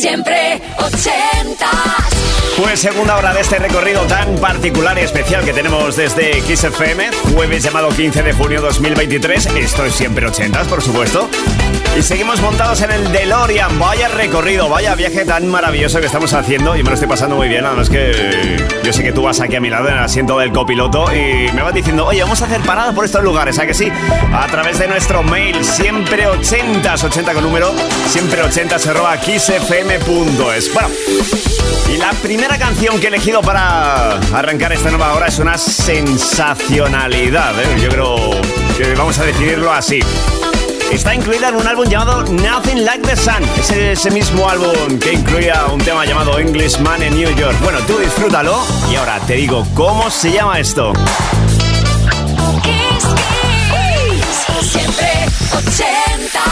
Siempre 80 Fue segunda hora de este recorrido tan particular y especial que tenemos desde Kiss FM, jueves llamado 15 de junio 2023. Esto es siempre 80, por supuesto. Y seguimos montados en el DeLorean. Vaya recorrido, vaya viaje tan maravilloso que estamos haciendo. Y me lo estoy pasando muy bien. Además que yo sé que tú vas aquí a mi lado en el asiento del copiloto y me vas diciendo, oye, vamos a hacer parada por estos lugares, ¿a que sí? A través de nuestro mail, siempre 80, 80 con número, siempre 80 se roba kissfm.es. Bueno, y la primera canción que he elegido para arrancar esta nueva hora es una sensacionalidad. ¿eh? Yo creo que vamos a definirlo así. Está incluida en un álbum llamado Nothing Like the Sun. Es ese mismo álbum que incluía un tema llamado Englishman en New York. Bueno, tú disfrútalo y ahora te digo cómo se llama esto. Kiss, siempre 80.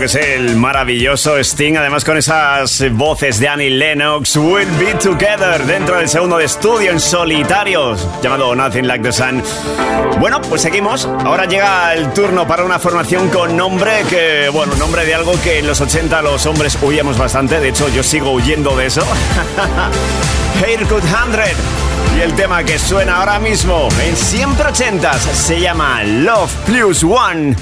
Que es el maravilloso Sting, además con esas voces de Annie Lennox, We'll Be Together, dentro del segundo de estudio en solitario, llamado Nothing Like the Sun. Bueno, pues seguimos. Ahora llega el turno para una formación con nombre que, bueno, nombre de algo que en los 80 los hombres huíamos bastante, de hecho yo sigo huyendo de eso. Haircut 100. Y el tema que suena ahora mismo en siempre 80 se llama Love Plus One.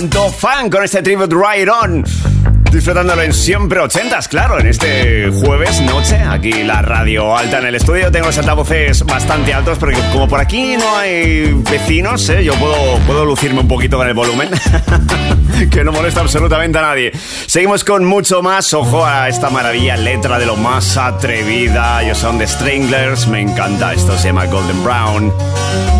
Cuánto fan con este Tribute Right On. Disfrutándolo en siempre ochentas, claro, en este jueves noche, aquí la radio alta en el estudio. Tengo los altavoces bastante altos porque como por aquí no hay vecinos, ¿eh? yo puedo, puedo lucirme un poquito con el volumen, que no molesta absolutamente a nadie. Seguimos con mucho más, ojo a esta maravilla letra de lo más atrevida. Ellos son The Stranglers, me encanta, esto se llama Golden Brown.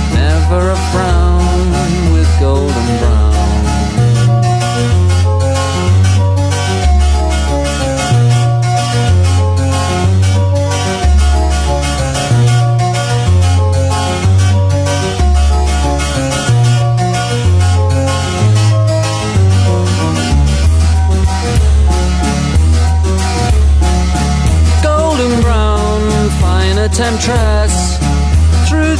never a frown with golden brown. Golden brown, fine temptress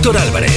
Víctor Álvarez.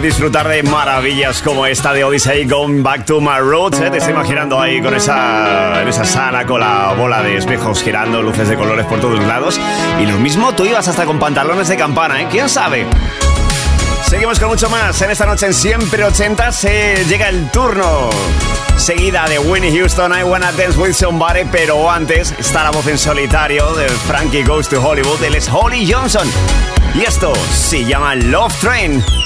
Disfrutar de maravillas como esta de Odyssey Going Back to My Roots. ¿eh? Te estoy imaginando ahí con esa, esa sala, con la bola de espejos girando, luces de colores por todos lados. Y lo mismo tú ibas hasta con pantalones de campana, ¿eh? ¿Quién sabe? Seguimos con mucho más. En esta noche en Siempre 80 se llega el turno. Seguida de Winnie Houston, I Wanna Dance With Somebody, pero antes está la voz en solitario de Frankie Goes to Hollywood, él es Holly Johnson. Y esto se llama Love Train.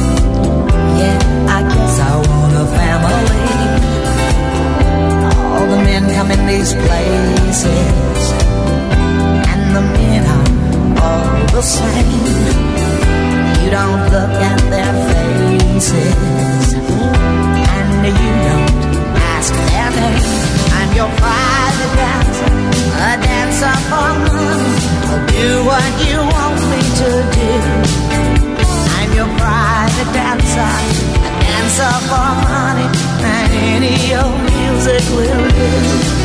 I guess I want a family. All the men come in these places, and the men are all the same. You don't look at their faces, and you don't ask their name. I'm your private dancer, a dancer for do what you want me to do. Your private dancer, a dancer for money, and any old music will do.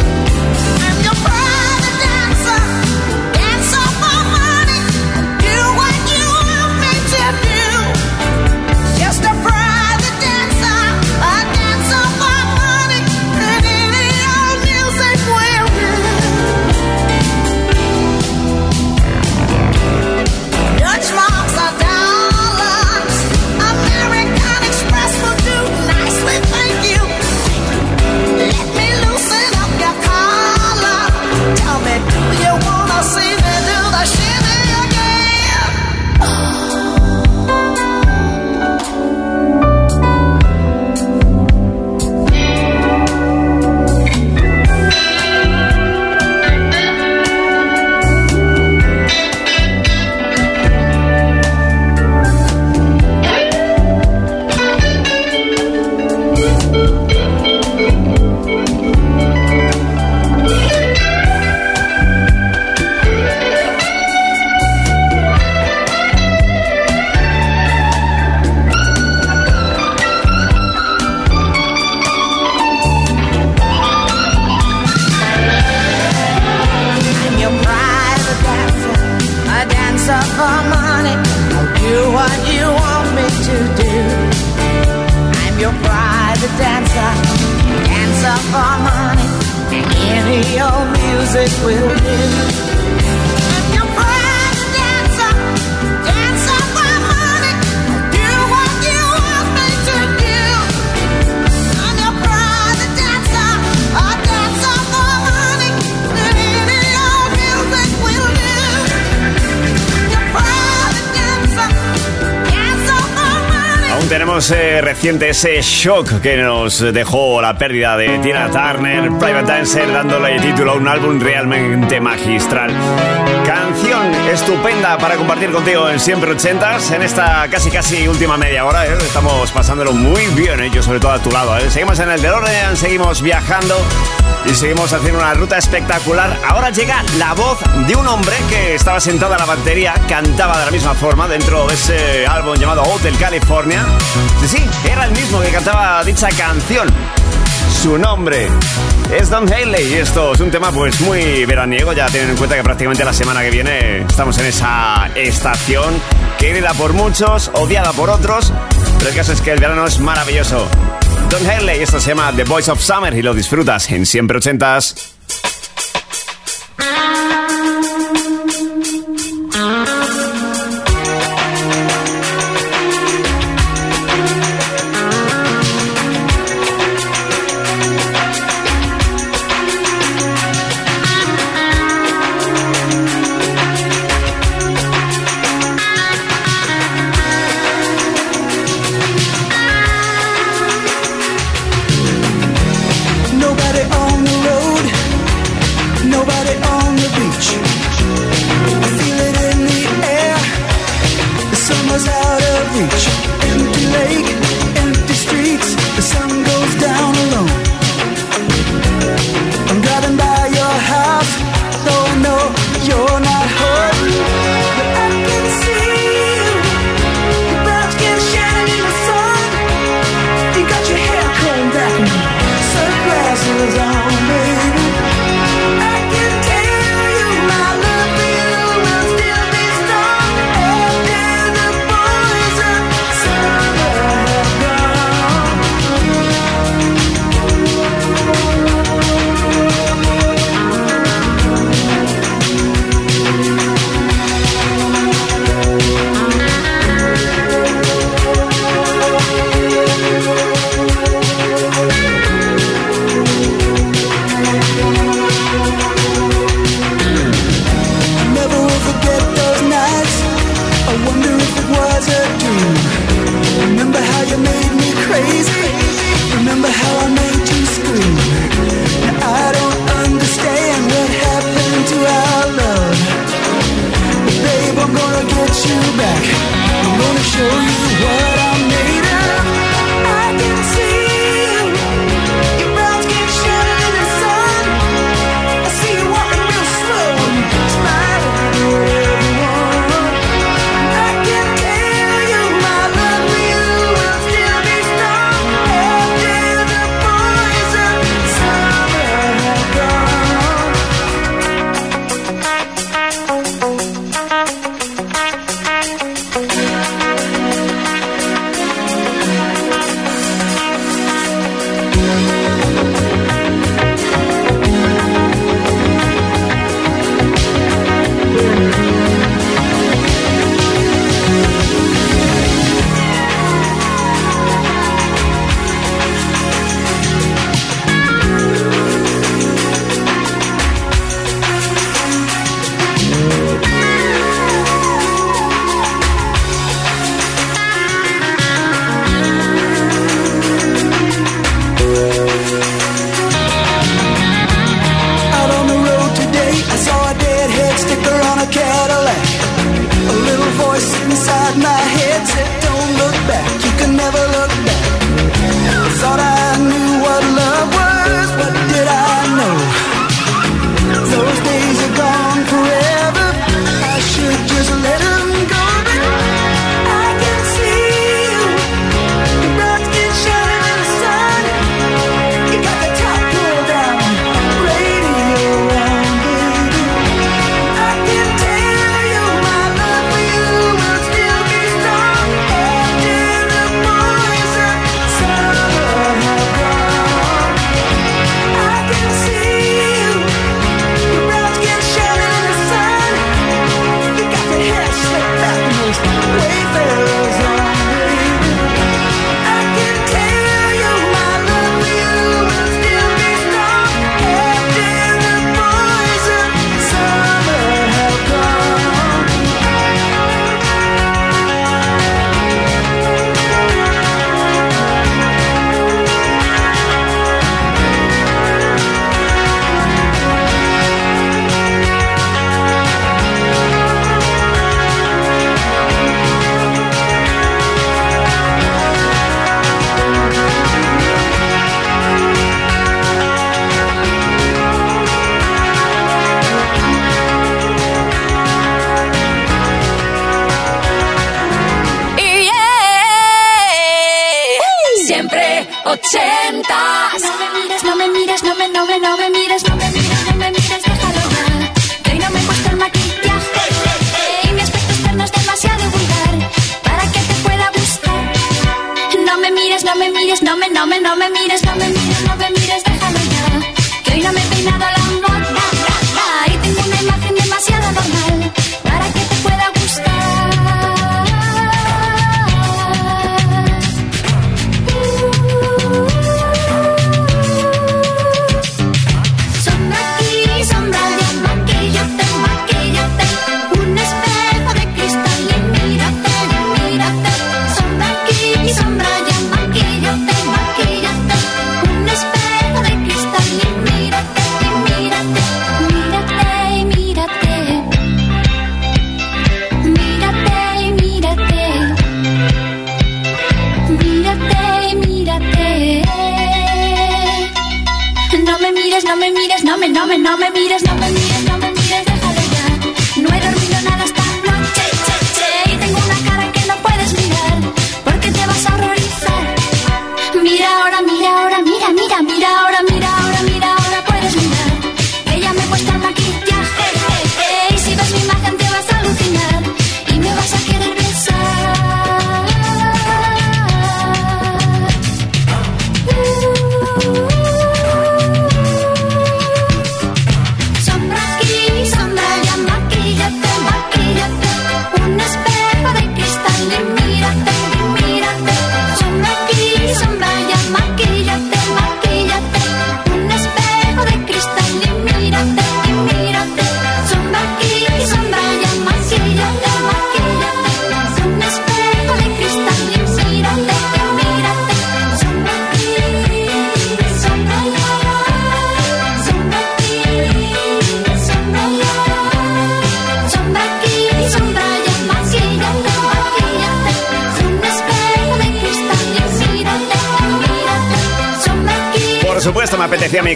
Eh, reciente ese shock que nos dejó la pérdida de Tina Turner, Private Dancer, dándole título a un álbum realmente magistral. Estupenda para compartir contigo en Siempre Ochentas, en esta casi casi última media hora. ¿eh? Estamos pasándolo muy bien, ¿eh? yo sobre todo a tu lado. ¿eh? Seguimos en el DeLorean, seguimos viajando y seguimos haciendo una ruta espectacular. Ahora llega la voz de un hombre que estaba sentado a la batería, cantaba de la misma forma dentro de ese álbum llamado Hotel California. Sí, sí, era el mismo que cantaba dicha canción. Su nombre es Don Haley y esto es un tema pues muy veraniego, ya teniendo en cuenta que prácticamente la semana que viene estamos en esa estación querida por muchos, odiada por otros, pero el caso es que el verano es maravilloso. Don Haley, esto se llama The Voice of Summer y lo disfrutas en siempre ochentas.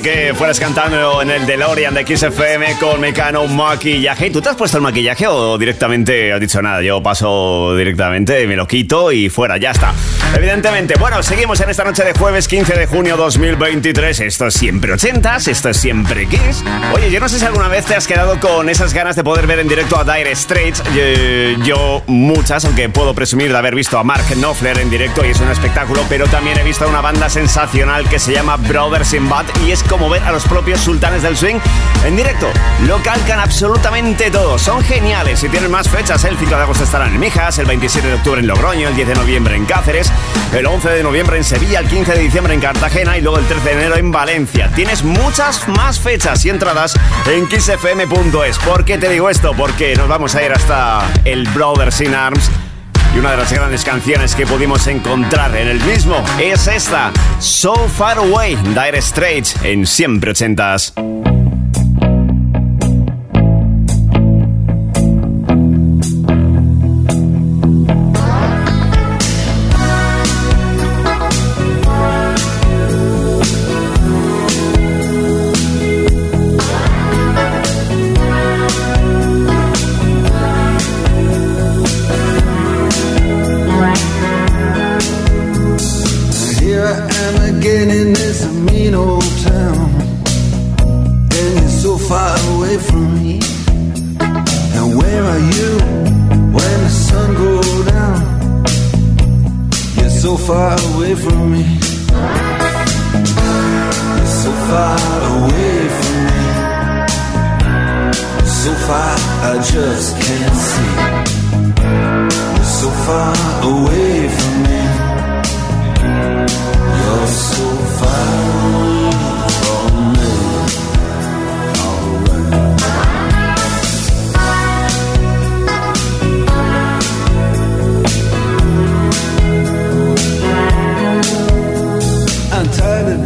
Que fueras cantando en el DeLorean de XFM con Mecano maquillaje. ¿Tú te has puesto el maquillaje o directamente has dicho nada? Yo paso directamente, me lo quito y fuera, ya está. Evidentemente, bueno, seguimos en esta noche de jueves 15 de junio 2023. Esto es siempre 80s, esto es siempre Kiss. Oye, yo no sé si alguna vez te has quedado con esas ganas de poder ver en directo a Dire Straits. Yo, muchas, aunque puedo presumir de haber visto a Mark Knopfler en directo y es un espectáculo, pero también he visto una banda sensacional que se llama Brothers in Bad y es como ver a los propios sultanes del swing en directo. Lo calcan absolutamente todo, son geniales y tienen más fechas. El 5 de agosto estarán en Mijas, el 27 de octubre en Logroño, el 10 de noviembre en Cáceres, el 11 de noviembre en Sevilla, el 15 de diciembre en Cartagena y luego el 13 de enero en Valencia. Tienes muchas más fechas y entradas en kissfm.es. ¿Por qué te digo esto? Porque nos vamos a ir hasta el Brothers in Arms y una de las grandes canciones que pudimos encontrar en el mismo es esta, So Far Away, Dire Straits, en siempre ochentas.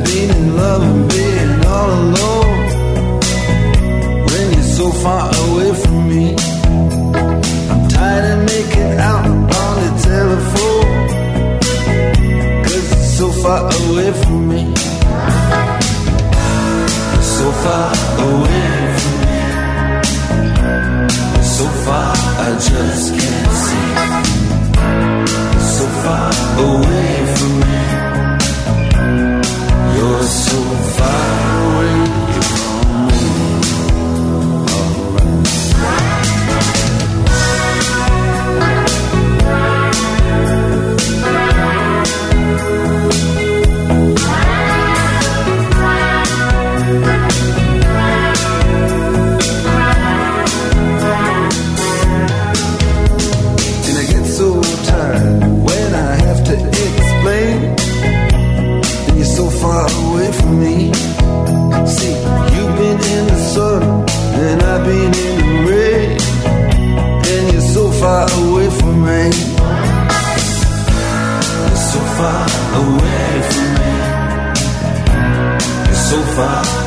being in love and being all alone when you're so far away from me. I'm tired of making out on the telephone cause it's so far away from me. So far away from me. So far, I just can't see. So far away from me. sofá.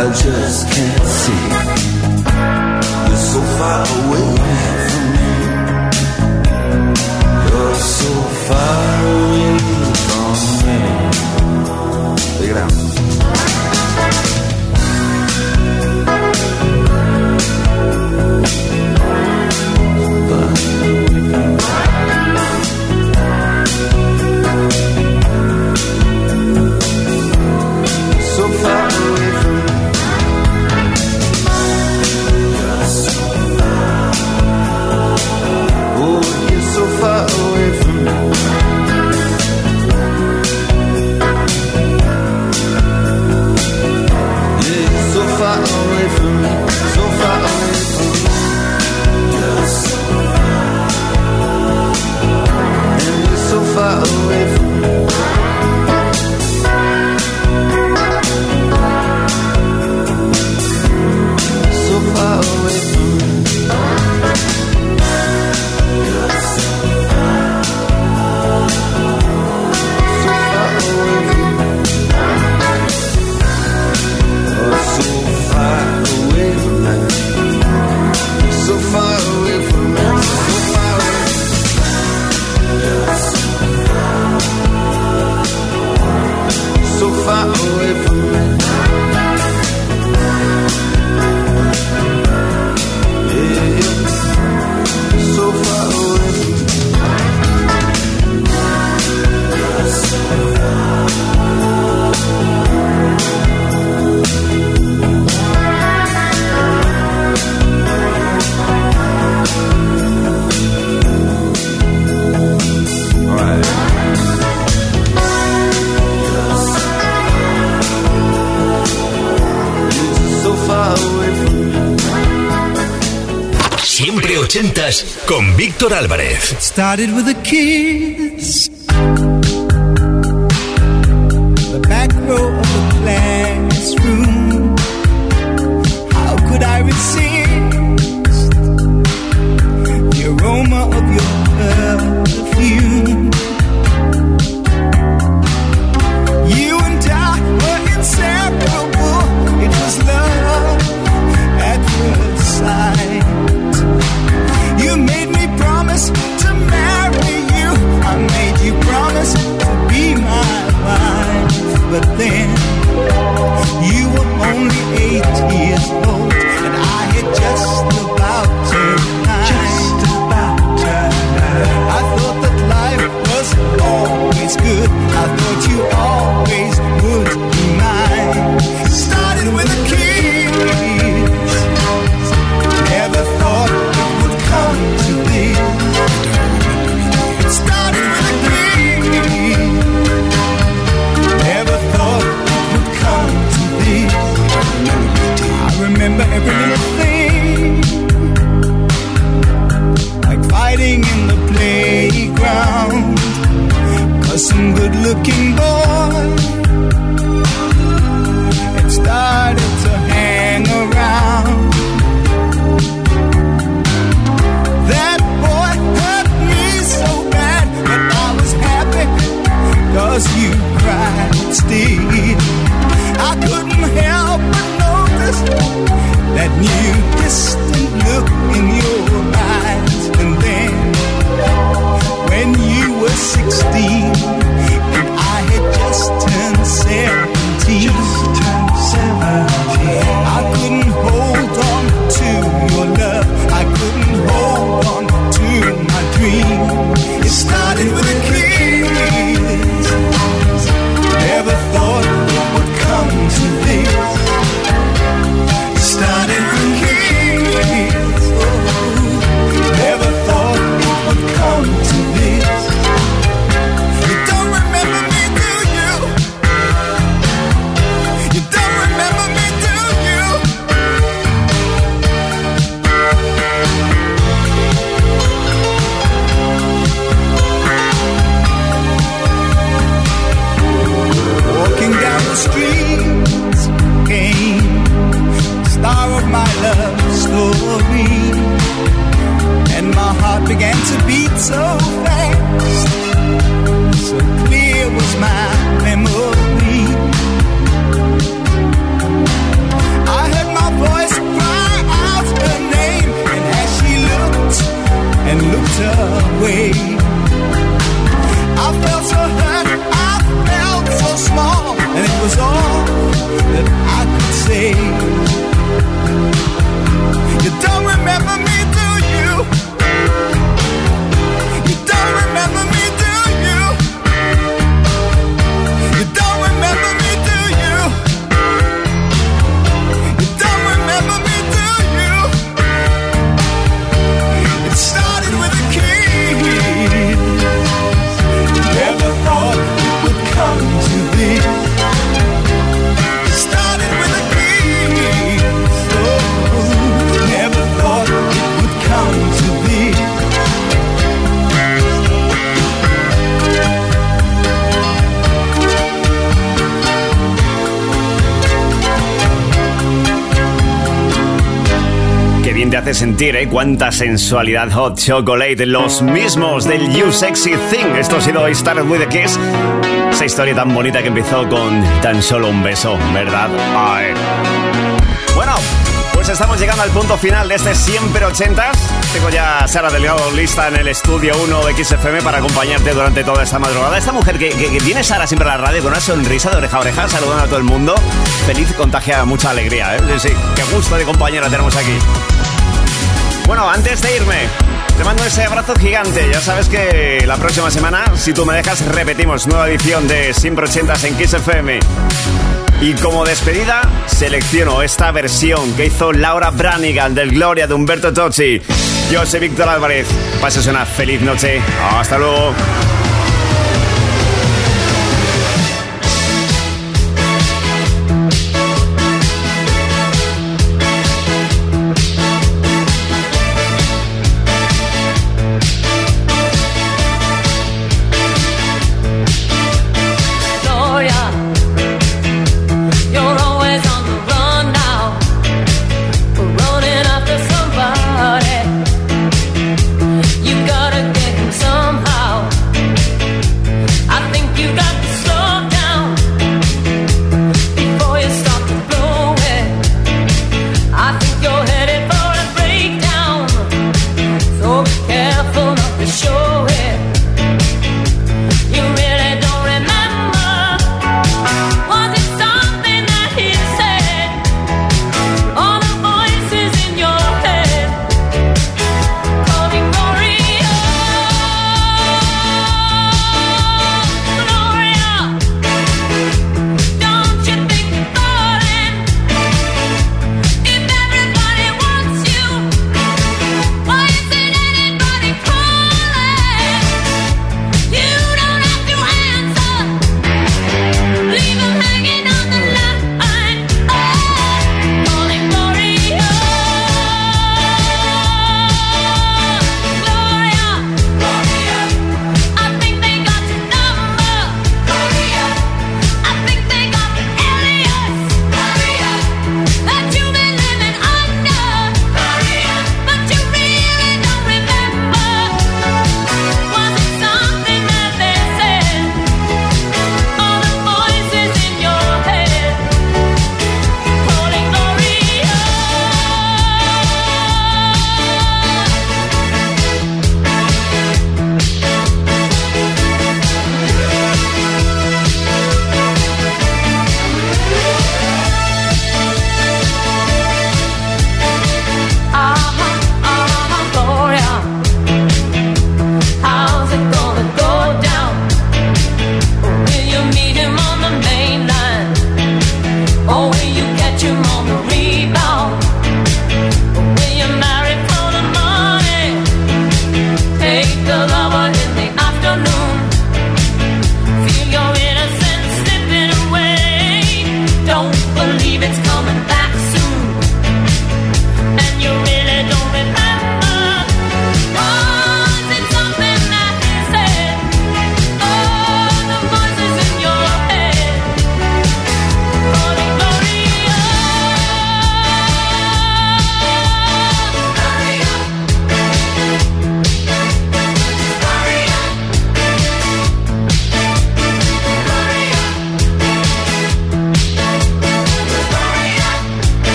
I just can't see. You're so far away. Víctor Álvarez. Eight years good looking boy had started to hang around. That boy hurt me so bad, but I was happy cause you cried still. I couldn't help but notice that new distant look in your sentir, ¿eh? Cuánta sensualidad Hot Chocolate. Los mismos del You Sexy Thing. Esto ha sido I Started With A Kiss. Esa historia tan bonita que empezó con tan solo un beso, ¿verdad? Ay. Bueno, pues estamos llegando al punto final de este Siempre Ochentas. Tengo ya a Sara Delgado lista en el estudio 1 de XFM para acompañarte durante toda esta madrugada. Esta mujer que, que, que viene Sara siempre a la radio con una sonrisa de oreja a oreja, saludando a todo el mundo. Feliz contagia mucha alegría, ¿eh? Sí, qué gusto de compañera tenemos aquí. Bueno, antes de irme, te mando ese abrazo gigante. Ya sabes que la próxima semana, si tú me dejas, repetimos nueva edición de Siempre Ochentas en Kiss FM. Y como despedida, selecciono esta versión que hizo Laura Branigan del Gloria de Humberto Tocci. Yo soy Víctor Álvarez. Pases una feliz noche. Hasta luego.